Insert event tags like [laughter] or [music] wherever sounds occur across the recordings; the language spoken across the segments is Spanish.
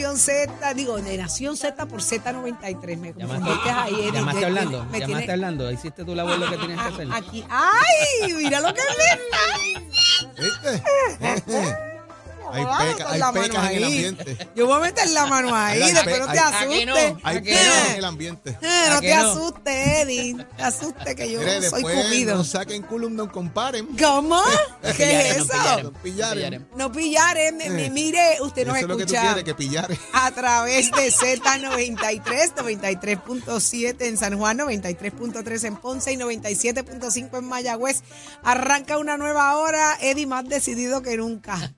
Nación Z, digo, de Nación Z por Z93. Me Llamaste, confundiste ahí, Eddie. llamaste Te- hablando, me llamaste tiene- hablando. Hiciste tú la voz lo que tenías que hacer. Ah, Aquí, ¡ay! Mira lo que me ¿Viste? [laughs] hay peca- hay la mano pecas en el ahí. ambiente. Yo voy a meter la mano ahí, después no te asustes. Hay ¿A que pecas en el ambiente. No ¿A te asustes, Eddie. Te asustes que yo Mire, soy cupido. no saquen culum, no comparen. ¿Cómo? [laughs] ¿Qué es eso? No pillaren. No me- Eh. Mire, usted nos Eso es lo que tú escucha quieres, que pillare. a través de Z93, 93.7 en San Juan, 93.3 en Ponce y 97.5 en Mayagüez. Arranca una nueva hora, Eddie más decidido que nunca.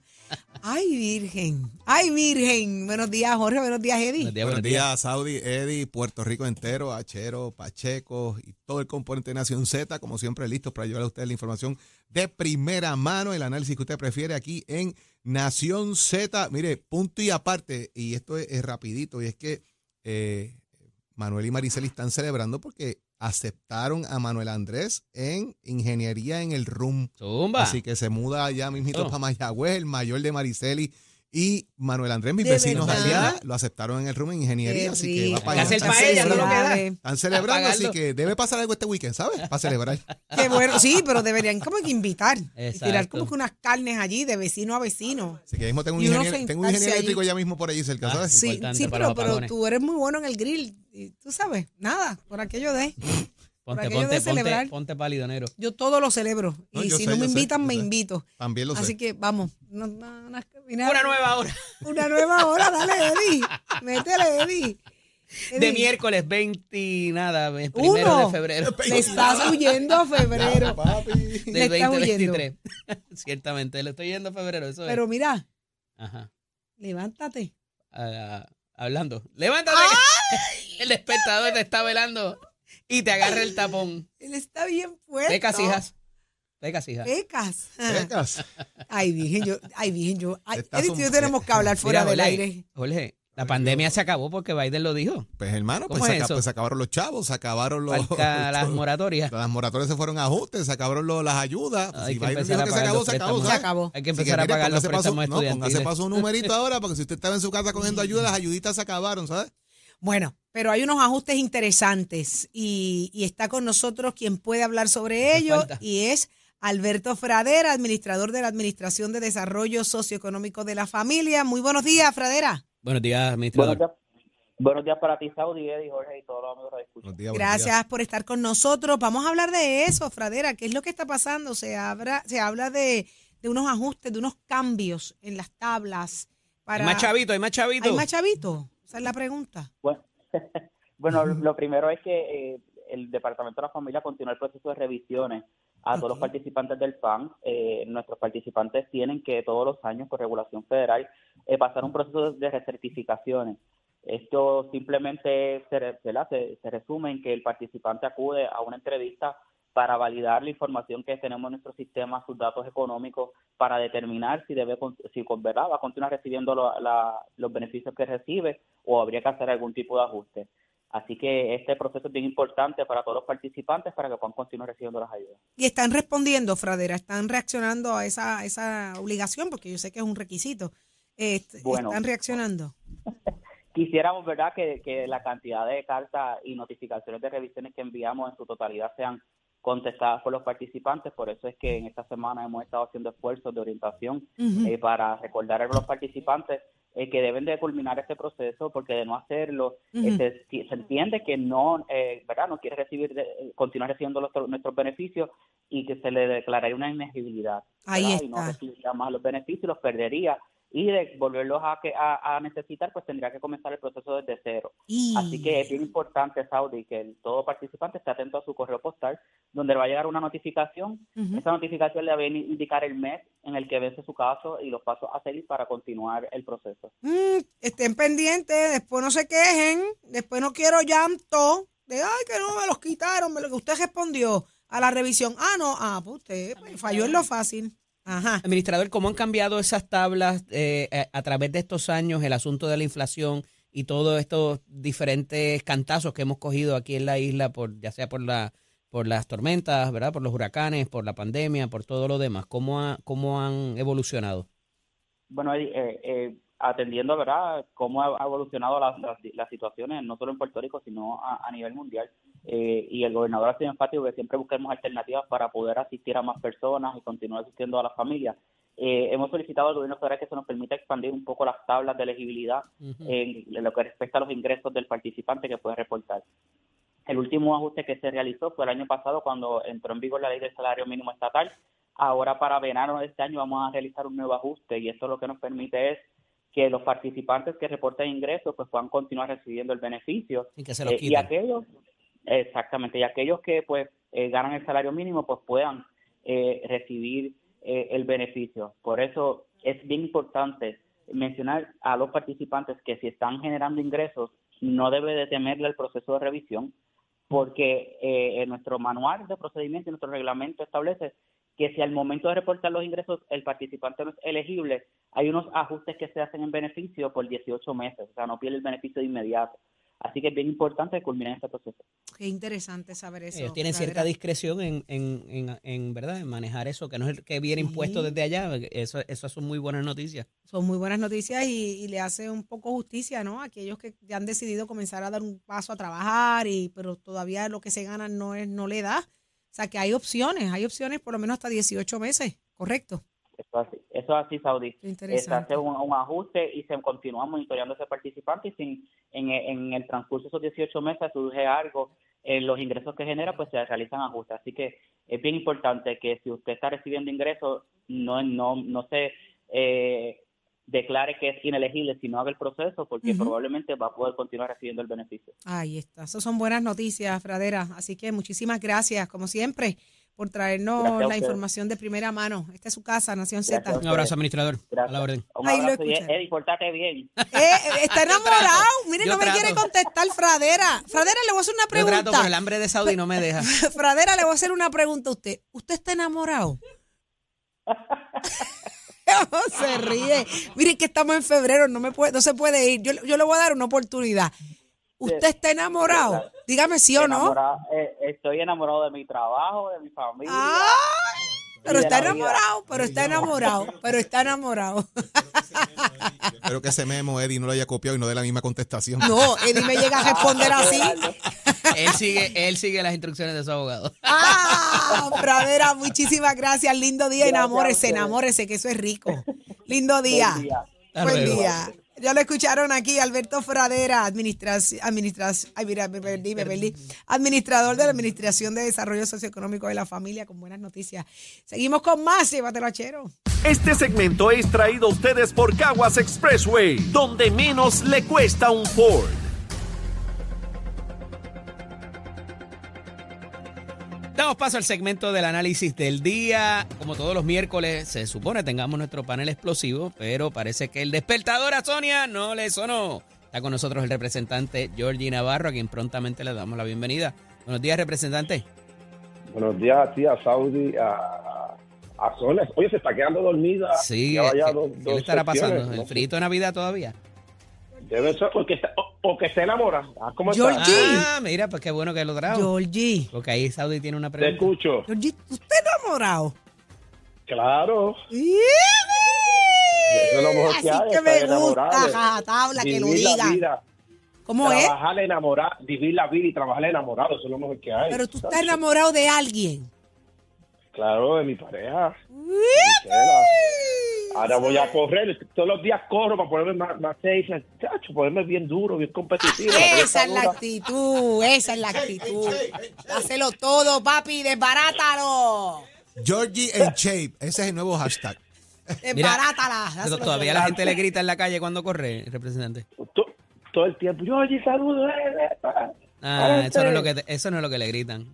Ay, Virgen. Ay, Virgen. Buenos días, Jorge. Buenos días, Eddie. Buenos días, Buenos buenos días. días, Saudi, Eddie, Puerto Rico entero, Achero, Pacheco y todo el componente de Nación Z, como siempre, listos para llevar a ustedes la información de primera mano, el análisis que usted prefiere aquí en Nación Z. Mire, punto y aparte, y esto es, es rapidito, y es que eh, Manuel y Mariceli están celebrando porque aceptaron a Manuel Andrés en ingeniería en el RUM. Zumba. Así que se muda ya mismito Oh. para Mayagüez, el mayor de Mariceli y Manuel Andrés, mis ¿De vecinos verdad? allá, lo aceptaron en el room en ingeniería, Qué así que va rico. para allá. hacer paella, no lo queda. Están celebrando, así que debe pasar algo este weekend, ¿sabes? Para celebrar. [laughs] Qué bueno. Sí, pero deberían como que invitar. Y tirar como que unas carnes allí de vecino a vecino. Así que mismo tengo un ingeniero, tengo un ingeniero allí. eléctrico ya mismo por allí cerca, Ah, ¿sabes? sí. Sí, pero, pero tú eres muy bueno en el grill. Y tú sabes, nada, por aquello de. Ponte, ponte, celebrar. ponte, ponte palidonero. Yo todo lo celebro. No, y si sé, no me sé, invitan, me sé. invito. También lo Así sé. que vamos. No, no, Una nueva hora. Una nueva hora, dale, Eddie. [laughs] Métele, Eddie. De miércoles 20 y nada, el primero Uno. de febrero [laughs] Le estás huyendo a [laughs] febrero. Papi. Del está huyendo. 2023. Ciertamente, le estoy yendo a febrero, eso Pero es. mira, Ajá. levántate. Ah, hablando. ¡Levántate! El despertador te está velando y te agarra el tapón. Él está bien fuerte. Pecas, hijas. Pecas, hijas. Pecas. Pecas. [laughs] Ay, Virgen, yo, ay, Virgen, yo. Ay, y yo tenemos que hablar fuera Mira, del Jorge, aire. Jorge, la pandemia se acabó porque Biden lo dijo. Pues hermano, pues ¿Cómo se, es eso? pues se acabaron los chavos, se acabaron los... [laughs] Las moratorias. Las moratorias se fueron a ajustes, se acabaron los- las ayudas. Pues Hay si que Biden empezar dijo a que se acabó, se acabó, préstamos. Se acabó. Hay que empezar a pagar los póngase pa' su- préstamos No, póngase estudiantiles. para su numerito ahora, porque si usted estaba en su casa cogiendo [laughs] ayudas, las ayuditas se acabaron, ¿sabes? Bueno, pero hay unos ajustes interesantes y, y está con nosotros quien puede hablar sobre ello y es Alberto Fradera, administrador de la Administración de Desarrollo Socioeconómico de la Familia. Muy buenos días, Fradera. Buenos días, Buenos administrador. días, buenos días para ti, Saudi, Eddie, Jorge y todos los amigos de escucha. Buenos días, buenos días. Gracias por estar con nosotros. Vamos a hablar de eso, Fradera. ¿Qué es lo que está pasando? Se habla, se habla de, de unos ajustes, de unos cambios en las tablas. Para... Hay más chavito, hay más chavito. ¿Hay más chavitos? Esa es la pregunta. Bueno, [laughs] bueno, lo primero es que eh, el Departamento de la Familia continúa el proceso de revisiones a todos los participantes del PAN. Eh, nuestros participantes tienen que todos los años, por regulación federal, eh, pasar un proceso de recertificaciones. Esto simplemente se resume en que el participante acude a una entrevista para validar la información que tenemos en nuestro sistema, sus datos económicos, para determinar si debe, si verdad va a continuar recibiendo lo- la- los beneficios que recibe o habría que hacer algún tipo de ajuste. Así que este proceso es bien importante para todos los participantes para que puedan continuar recibiendo las ayudas. Y están respondiendo, Fradera, están reaccionando a esa, esa obligación, porque yo sé que es un requisito. Bueno. están reaccionando. [laughs] Quisiéramos, ¿verdad?, que, que la cantidad de cartas y notificaciones de revisiones que enviamos en su totalidad sean contestadas por los participantes. Por eso es que en esta semana hemos estado haciendo esfuerzos de orientación eh, para recordar a los participantes eh, que deben de culminar este proceso porque de no hacerlo eh, se, entiende que no eh, verdad no quiere recibir de- continuar recibiendo los- nuestros beneficios y que se le declararía una inelegibilidad Ahí y no recibiría más los beneficios los perdería y de volverlos a, que, a, a necesitar pues tendría que comenzar el proceso desde cero Y- Así que es bien importante, Saudi, que el, todo participante esté atento a su correo postal, donde le va a llegar una notificación. Esa notificación le va a indicar el mes en el que vence su caso y los pasos a seguir para continuar el proceso. Mm, estén pendientes, después no se quejen, después no quiero llanto, de ay que no me los quitaron, me lo que usted respondió a la revisión. Ah, no, ah, pues usted pues, falló en lo fácil. Ajá. Administrador, ¿cómo han cambiado esas tablas eh, a, a través de estos años, el asunto de la inflación y todos estos diferentes cantazos que hemos cogido aquí en la isla, por ya sea por la por las tormentas, ¿verdad? Por los huracanes, por la pandemia, por todo lo demás. ¿Cómo, ha- cómo han evolucionado? Bueno, Eddie, eh, eh, atendiendo, ¿verdad?, cómo ha evolucionado las, las, situaciones, no solo en Puerto Rico, sino a, nivel mundial. Eh, y el gobernador ha sido enfático que siempre busquemos alternativas para poder asistir a más personas y continuar asistiendo a las familias. Eh, hemos solicitado al gobierno federal que se nos permita expandir un poco las tablas de elegibilidad en, lo que respecta a los ingresos del participante que puede reportar. El último ajuste que se realizó fue el año pasado cuando entró en vigor la ley del salario mínimo estatal. Ahora para verano de este año vamos a realizar un nuevo ajuste y esto lo que nos permite es que los participantes que reporten ingresos pues puedan continuar recibiendo el beneficio. Y que se eh, y aquellos exactamente y aquellos que pues eh, ganan el salario mínimo pues puedan eh, recibir el beneficio. Por eso es bien importante mencionar a los participantes que si están generando ingresos no debe de temerle el proceso de revisión porque en nuestro manual de procedimiento y nuestro reglamento establece que si al momento de reportar los ingresos el participante no es elegible, hay unos ajustes que se hacen en beneficio por 18 meses, o sea, no pierde el beneficio de inmediato. Así que es bien importante culminar este proceso. Qué interesante saber eso. Ellos tienen cierta discreción en, en, en, ¿verdad? en manejar eso, que no es el que viene impuesto desde allá. Eso, eso son muy buenas noticias. Son muy buenas noticias y, le hace un poco justicia ¿no? a aquellos que ya han decidido comenzar a dar un paso a trabajar, y pero todavía lo que se gana no, es, no le da. O sea que hay opciones, hay opciones por lo menos hasta 18 meses, ¿correcto? Eso es así, eso es así Saudi. Se hace un, ajuste y se continúa monitoreando ese participante y si en, el transcurso de esos 18 meses surge algo, en los ingresos que genera, pues se realizan ajustes. Así que es bien importante que si usted está recibiendo ingresos, no, no, no se eh, declare que es inelegible si no haga el proceso, porque probablemente va a poder continuar recibiendo el beneficio. Ahí está, esas son buenas noticias, Fradera. Así que muchísimas gracias, como siempre, por traernos la información de primera mano. Esta es su casa, Nación Z. Un abrazo, administrador. Gracias. A la orden. Un abrazo, Eddie, portate bien. [laughs] Eh, está enamorado. Mire, no me quiere contestar, Fradera. Fradera, le voy a hacer una pregunta. Yo trato, pero el hambre de Saudi no me deja. [laughs] Fradera, le voy a hacer una pregunta a usted. ¿Usted está enamorado? [laughs] [laughs] se ríe. Miren que estamos en febrero, no, me puede, no se puede ir. Yo, yo le voy a dar una oportunidad. ¿Usted está enamorado? Dígame sí o no. Eh, estoy enamorado de mi trabajo, de mi familia. pero está enamorado, pero está enamorado, pero está enamorado. Espero que ese memo Eddie no lo haya copiado y no dé la misma contestación. No, Eddie me llega a responder [laughs] así. Él sigue, él sigue las instrucciones de su abogado. Ah, Pradera, muchísimas gracias. Lindo día, enamórese, enamórese, que eso es rico. Lindo día. Buen día. Ya lo escucharon aquí, Alberto Fradera, administración, ay, mira, me perdí, me perdí, administrador de la Administración de Desarrollo Socioeconómico de la Familia, con buenas noticias. Seguimos con más, llévatelo a Chero. Este segmento es traído a ustedes por Caguas Expressway, donde menos le cuesta un Ford. Damos paso al segmento del análisis del día. Como todos los miércoles, se supone tengamos nuestro panel explosivo, pero parece que el despertador a Sonia no le sonó. Está con nosotros el representante Georgie Navarro, a quien prontamente le damos la bienvenida. Buenos días, representante. Buenos días a ti, a Saudi, a, a Sonia. Oye, se está quedando dormida. Sí, ¿qué, le estará pasando? ¿El frito de Navidad todavía? Debe ser porque está, o, que se enamora. Ah, ¿Cómo Georgie. Ah, mira, pues qué bueno que lo trajo. Georgie. Porque ahí Saudi tiene una pregunta. Te escucho. Georgie, ¿tú estás enamorado? Claro. Eso es lo mejor Así que, hay, que me gusta, tabla, que lo diga. ¿Cómo es? Trabajar enamorado, vivir la vida y trabajar enamorado, eso es lo mejor que hay. Pero tú estás enamorado de alguien. Claro, de mi pareja. Ahora voy a correr, todos los días corro para ponerme más, más safe, ponerme bien duro, bien competitivo. Esa es la actitud, esa es la actitud. Hácelo todo, papi, desbarátalo. Georgie en shape, ese es el nuevo hashtag. Desbarátala. Pero todavía la gente le grita en la calle cuando corre, representante. Todo, el tiempo, Georgie, saludos. Eh, eh, ah, eso no, es lo que, eso no es lo que le gritan.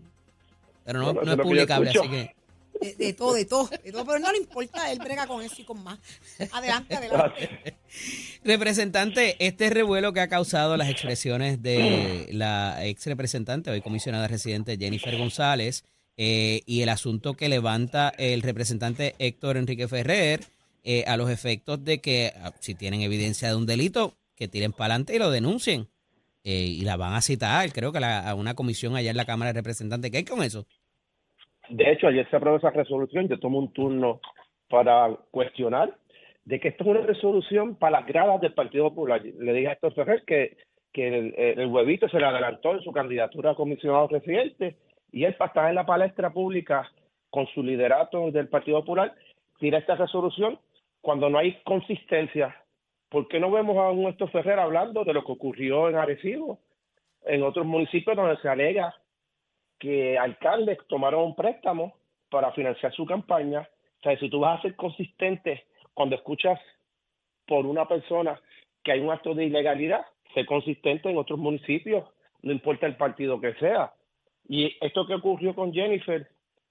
Pero no, no es publicable, así que... De, todo, de todo, de todo, pero no le importa, él brega con eso y con más. Adelante, adelante. Representante, este revuelo que ha causado las expresiones de la ex representante, hoy comisionada residente Jennifer González, eh, y el asunto que levanta el representante Héctor Enrique Ferrer, eh, a los efectos de que ah, si tienen evidencia de un delito, que tiren para adelante y lo denuncien. Eh, y la van a citar, creo que a una comisión allá en la Cámara de Representantes. ¿Qué hay con eso? De hecho, ayer se aprobó esa resolución, yo tomo un turno para cuestionar de que esto es una resolución para las gradas del Partido Popular. Le dije a Héctor Ferrer que, que el, huevito se le adelantó en su candidatura a comisionado residente y él para estar en la palestra pública con su liderato del Partido Popular tira esta resolución cuando no hay consistencia. ¿Por qué no vemos a un Héctor Ferrer hablando de lo que ocurrió en Arecibo, en otros municipios donde se alega que alcaldes tomaron un préstamo para financiar su campaña? O sea, si tú vas a ser consistente cuando escuchas por una persona que hay un acto de ilegalidad, sé consistente en otros municipios, no importa el partido que sea. Y esto que ocurrió con Jennifer,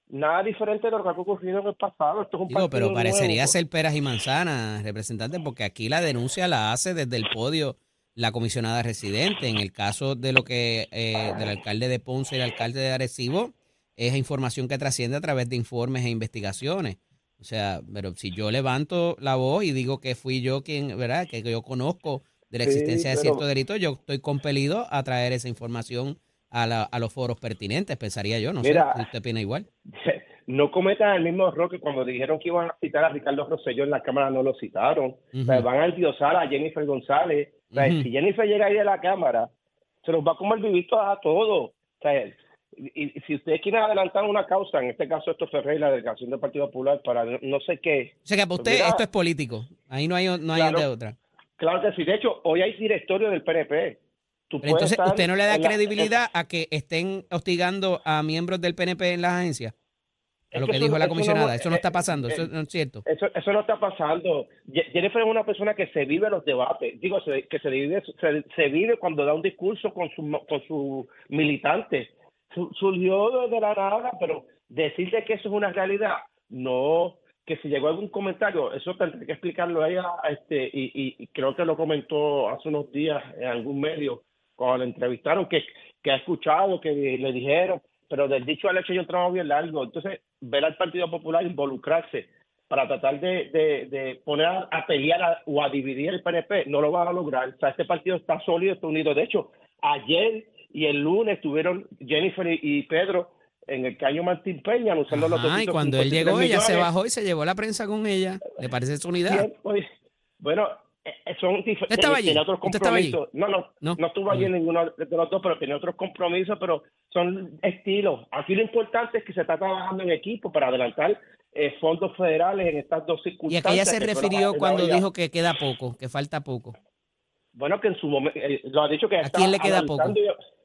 nada diferente de lo que ha ocurrido en el pasado. Esto es un Digo, pero parecería nuevo. ser peras y manzanas, representante, porque aquí la denuncia la hace desde el podio la comisionada residente. En el caso de lo que eh, del alcalde de Ponce y el alcalde de Arecibo, es información que trasciende a través de informes e investigaciones. O sea, pero si yo levanto la voz y digo que fui yo quien, ¿verdad? Que yo conozco de la Sí, existencia de cierto delito, yo estoy compelido a traer esa información a, la- a los foros pertinentes, pensaría yo. No Mira, sé si usted opina igual. [laughs] no cometan el mismo error que cuando dijeron que iban a citar a Ricardo Rosselló en la Cámara no lo citaron. O sea, Ujú. van a endiosar a Jennifer González. O sea, Ujú. Si Jennifer llega ahí de la Cámara, se los va a comer vivito a todos. O sea, y, y si ustedes quieren adelantar una causa, en este caso esto Ferrer y la delegación del Partido Popular para no, sé qué, O sea que para usted Pues Mira- esto es político. Ahí no hay, no hay Claro. de otra. claro que sí. De hecho, hoy hay directorio del PNP. Tú Pero puedes entonces, ¿usted no le da la- credibilidad a que estén hostigando a miembros del PNP en las agencias? A lo que dijo la eso no- comisionada. Eso no está eh, pasando. eh, Eso no es cierto. Eso, eso no está pasando. Jennifer es una persona que se vive los debates. Digo, se- que se vive, se, se vive cuando da un discurso con su, con su militante. Su- surgió de la nada, pero decirle que eso es una realidad, no. Que si llegó algún comentario, eso tendré que explicarlo a ella, este, y, y- y creo que lo comentó hace unos días en algún medio, cuando la entrevistaron, que, que ha escuchado, que le dijeron, pero del dicho al hecho yo trabajo bien largo. Entonces, ver al Partido Popular involucrarse para tratar de, de, de poner a, a pelear a- o a dividir el PNP, no lo van a lograr. O sea, este partido está sólido, está unido. De hecho, ayer y el lunes estuvieron Jennifer y, Pedro en el Caño Martín Peña anunciando los Ajá, y cuando él 253 llegó, ella se bajó y se llevó la prensa con ella. ¿Le parece esa unidad? Bueno, son diferentes. estaba allí? Tenía otros compromisos. No, no, No. no, estuvo allí en ninguno de los dos, pero tenía otros compromisos, pero son estilos. Aquí lo importante es que se está trabajando en equipo para adelantar eh, fondos federales en estas dos ¿Y a circunstancias. qué ella se que fueron refirió cuando dijo que queda poco, que falta poco? Bueno, que en su momento, lo ha dicho que ¿A está quién le queda poco? analizando y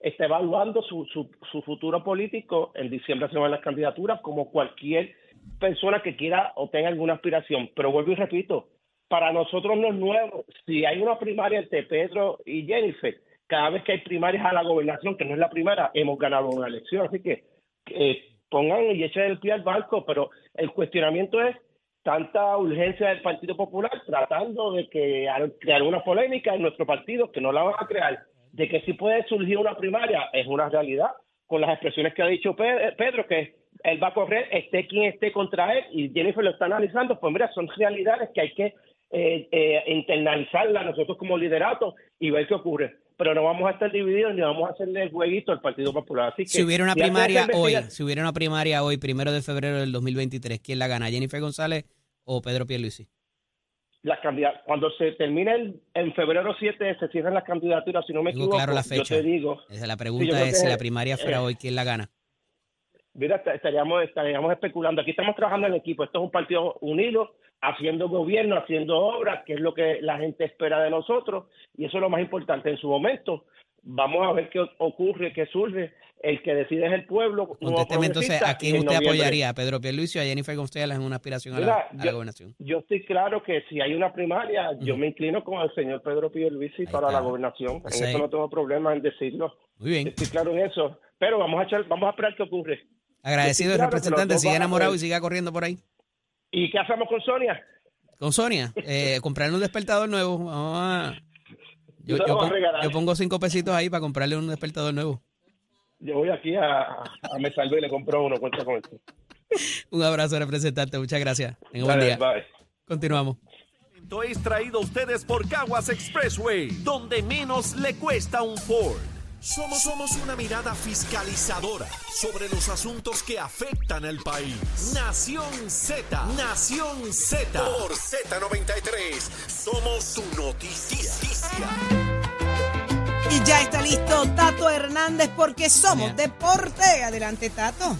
Está evaluando su, su, su futuro político. En diciembre se van las candidaturas, como cualquier persona que quiera o tenga alguna aspiración. Pero vuelvo y repito, para nosotros no es nuevo. Si hay una primaria entre Pedro y Jennifer, cada vez que hay primarias a la gobernación, que no es la primera, hemos ganado una elección. Así que eh, pongan y echen el pie al barco, pero el cuestionamiento es tanta urgencia del Partido Popular tratando de que crear una polémica en nuestro partido que no la van a crear, de que si puede surgir una primaria, es una realidad, con las expresiones que ha dicho Pe- Pedro, que él va a correr, esté quien esté contra él, y Jennifer lo está analizando, pues mira, son realidades que hay que eh, eh, internalizarlas nosotros como liderato y ver qué ocurre. Pero no vamos a estar divididos ni vamos a hacerle el jueguito al Partido Popular. Así que, Si hubiera una primaria hoy, si hubiera una primaria hoy, primero de febrero del 2023, ¿quién la gana? ¿Jennifer González o Pedro Pierluisi? las candidat- cuando se termine el- en febrero 7 se cierran las candidaturas, si no me Tengo equivoco, claro la yo fecha. te digo, Esa, La pregunta yo es si la primaria fuera eh, hoy, ¿quién la gana? Mira, est- estaríamos, estaríamos especulando. Aquí estamos trabajando en equipo. Esto es un partido unido, haciendo gobierno, haciendo obras, que es lo que la gente espera de nosotros. Y eso es lo más importante. En su momento, vamos a ver qué ocurre, qué surge. El que decide es el pueblo. Contésteme entonces, ¿a quién en usted noviembre- apoyaría? ¿A Pedro Pierluisi o a Jennifer González en una aspiración a la, a la yo- gobernación? Yo estoy claro que si hay una primaria, yo me inclino con el señor Pedro Pierluisi Ahí para está. la gobernación. Pues en ahí. eso no tengo problema en decirlo. Muy bien. Estoy claro en eso. Pero vamos a echar, vamos a esperar qué ocurre. Agradecido el claro representante, sigue enamorado y siga corriendo por ahí. ¿Y qué hacemos con Sonia? Con Sonia, eh, [laughs] comprarle un despertador nuevo. Vamos a- Yo, Yo pongo cinco pesitos ahí para comprarle un despertador nuevo. Yo voy aquí a, a Me Salvé y le compro uno. Cuenta con esto. [laughs] Un abrazo, representante. Muchas gracias. Tenga buen Dale, día. bye. Continuamos. Esto es traído a ustedes por Caguas Expressway, donde menos le cuesta un Ford. Somos, somos una mirada fiscalizadora sobre los asuntos que afectan al país. Nación Z, Nación Z. Por Z93, somos su noticia. Y ya está listo Tato Hernández porque somos deporte. Adelante, Tato.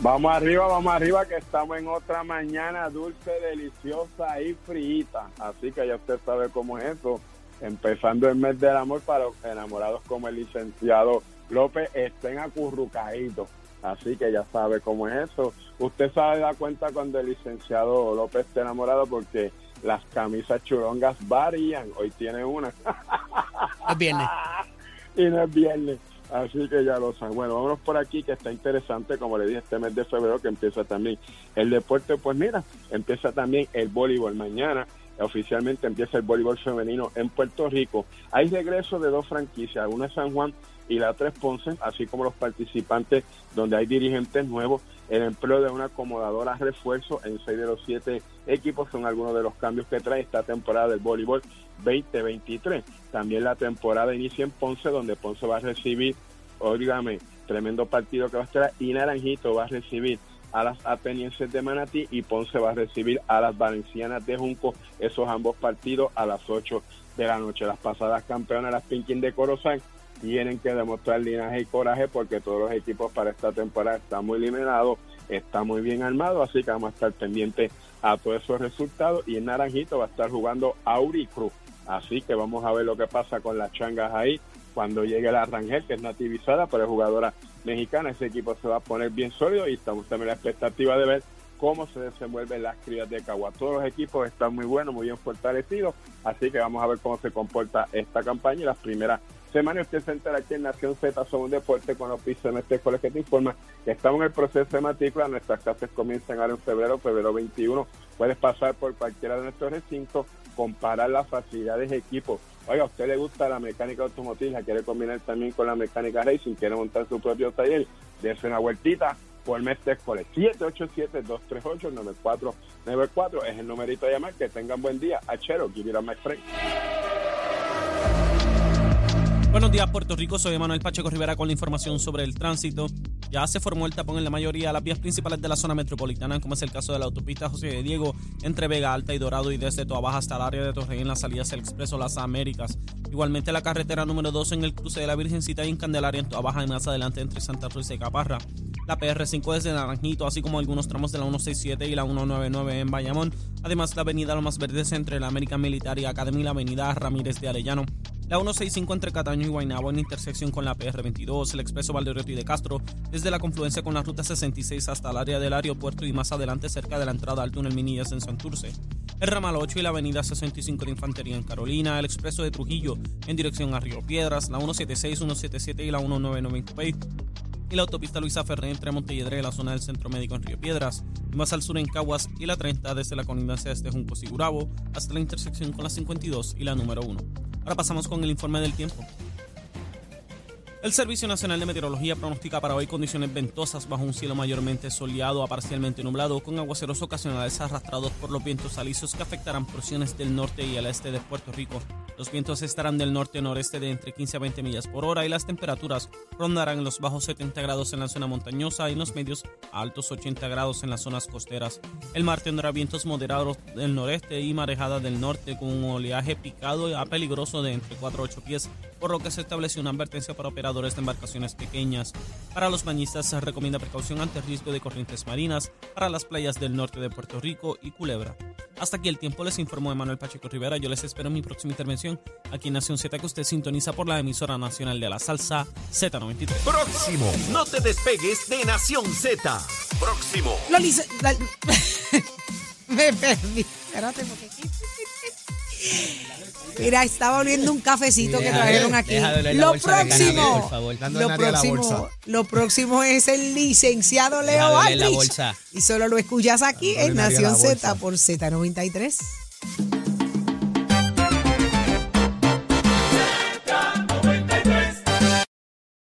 Vamos arriba, vamos arriba, que estamos en otra mañana dulce, deliciosa y frita. Así que ya usted sabe cómo es eso. Empezando el mes del amor para los enamorados como el licenciado López estén acurrucaditos. Así que ya sabe cómo es eso. Usted sabe da cuenta cuando el licenciado López esté enamorado porque las camisas churongas varían. Hoy tiene una. Es viernes. [laughs] y no es viernes. Así que ya lo saben. Bueno, vámonos por aquí que está interesante, como le dije, este mes de febrero que empieza también el deporte. Pues mira, empieza también el voleibol mañana. Oficialmente empieza el voleibol femenino en Puerto Rico. Hay regreso de dos franquicias, una es San Juan y la otra es Ponce, así como los participantes donde hay dirigentes nuevos. El empleo de una acomodadora refuerzo en seis de los siete equipos son algunos de los cambios que trae esta temporada del voleibol 2023. También la temporada inicia en Ponce, donde Ponce va a recibir, óigame, tremendo partido que va a estar, y Naranjito va a recibir a las atenienses de Manatí y Ponce va a recibir a las valencianas de Junco, esos ambos partidos a las 8 de la noche. Las pasadas campeonas, las Pinkin de Corozal, tienen que demostrar linaje y coraje porque todos los equipos para esta temporada están muy eliminados, están muy bien armados, así que vamos a estar pendientes a todos esos resultados y en Naranjito va a estar jugando Auri Cruz. Así que vamos a ver lo que pasa con las changas ahí cuando llegue la Rangel, que es nativizada, pero es jugadora mexicana. Ese equipo se va a poner bien sólido y estamos también la expectativa de ver cómo se desenvuelven las crías de Cagua. Todos los equipos están muy buenos, muy bien fortalecidos, así que vamos a ver cómo se comporta esta campaña y las primeras semanas. Usted se entera aquí en Nación Z son un deporte con oficio en este colegio que te informa que estamos en el proceso de matrícula. Nuestras clases comienzan ahora en febrero, febrero 21. Puedes pasar por cualquiera de nuestros recintos, comparar las facilidades de equipo. Oiga, a usted le gusta la mecánica automotriz, quiere combinar también con la mecánica racing, quiere montar su propio taller, dése una vueltita por Mestre Escoles. 787-238-9494 es el numerito de llamar. Que tengan buen día. Achero, give it a my friend. Buenos días, Puerto Rico. Soy Manuel Pacheco Rivera con la información sobre el tránsito. Ya se formó el tapón en la mayoría de las vías principales de la zona metropolitana, como es el caso de la autopista José de Diego entre Vega Alta y Dorado y desde Toa Baja hasta el área de Torrey en las salidas del Expreso Las Américas. Igualmente la carretera número 2 en el cruce de la Virgencita y en Candelaria en Toa Baja y más adelante entre Santa Cruz y Caparra. La PR5 desde Naranjito, así como algunos tramos de la 167 y la 199 en Bayamón. Además, la avenida Lomas Verdes entre la American Military Academy y la avenida Ramírez de Arellano. La 165 entre Cataño y Guaynabo en intersección con la PR22, el expreso Valdereto y de Castro, desde la confluencia con la ruta 66 hasta el área del aeropuerto y más adelante cerca de la entrada al túnel Minillas en Santurce. El ramal 8 y la avenida 65 de Infantería en Carolina, el expreso de Trujillo en dirección a Río Piedras, la 176, 177 y la 199 en y la autopista Luisa Ferré entre Montelledre y la zona del Centro Médico en Río Piedras, y más al sur en Caguas y la 30 desde la colindancia de este Junco Sigurabo hasta la intersección con la 52 y la número 1. Ahora pasamos con el informe del tiempo. El Servicio Nacional de Meteorología pronostica para hoy condiciones ventosas bajo un cielo mayormente soleado a parcialmente nublado, con aguaceros ocasionales arrastrados por los vientos alisios que afectarán porciones del norte y el este de Puerto Rico. Los vientos estarán del norte-noreste de entre 15 a 20 millas por hora y las temperaturas rondarán los bajos 70 grados en la zona montañosa y los medios a altos 80 grados en las zonas costeras. El mar tendrá vientos moderados del noreste y marejada del norte con un oleaje picado a peligroso de entre 4 a 8 pies, por lo que se estableció una advertencia para operadores de embarcaciones pequeñas. Para los bañistas se recomienda precaución ante riesgo de corrientes marinas para las playas del norte de Puerto Rico y Culebra. Hasta aquí el tiempo les informó Emanuel Pacheco Rivera. Yo les espero en mi próxima intervención aquí en Nación Z que usted sintoniza por la emisora nacional de la salsa Z93. Próximo. No te despegues de Nación Z. Próximo. Lo lice- la- [laughs] Me perdí. Espérate, porque. Mira, estaba oliendo un cafecito que trajeron aquí. Lo próximo, por favor. Dándole lo próximo, bolsa. lo próximo es el licenciado Leo Aldrich. Y solo lo escuchas aquí en Nación Z por Z93.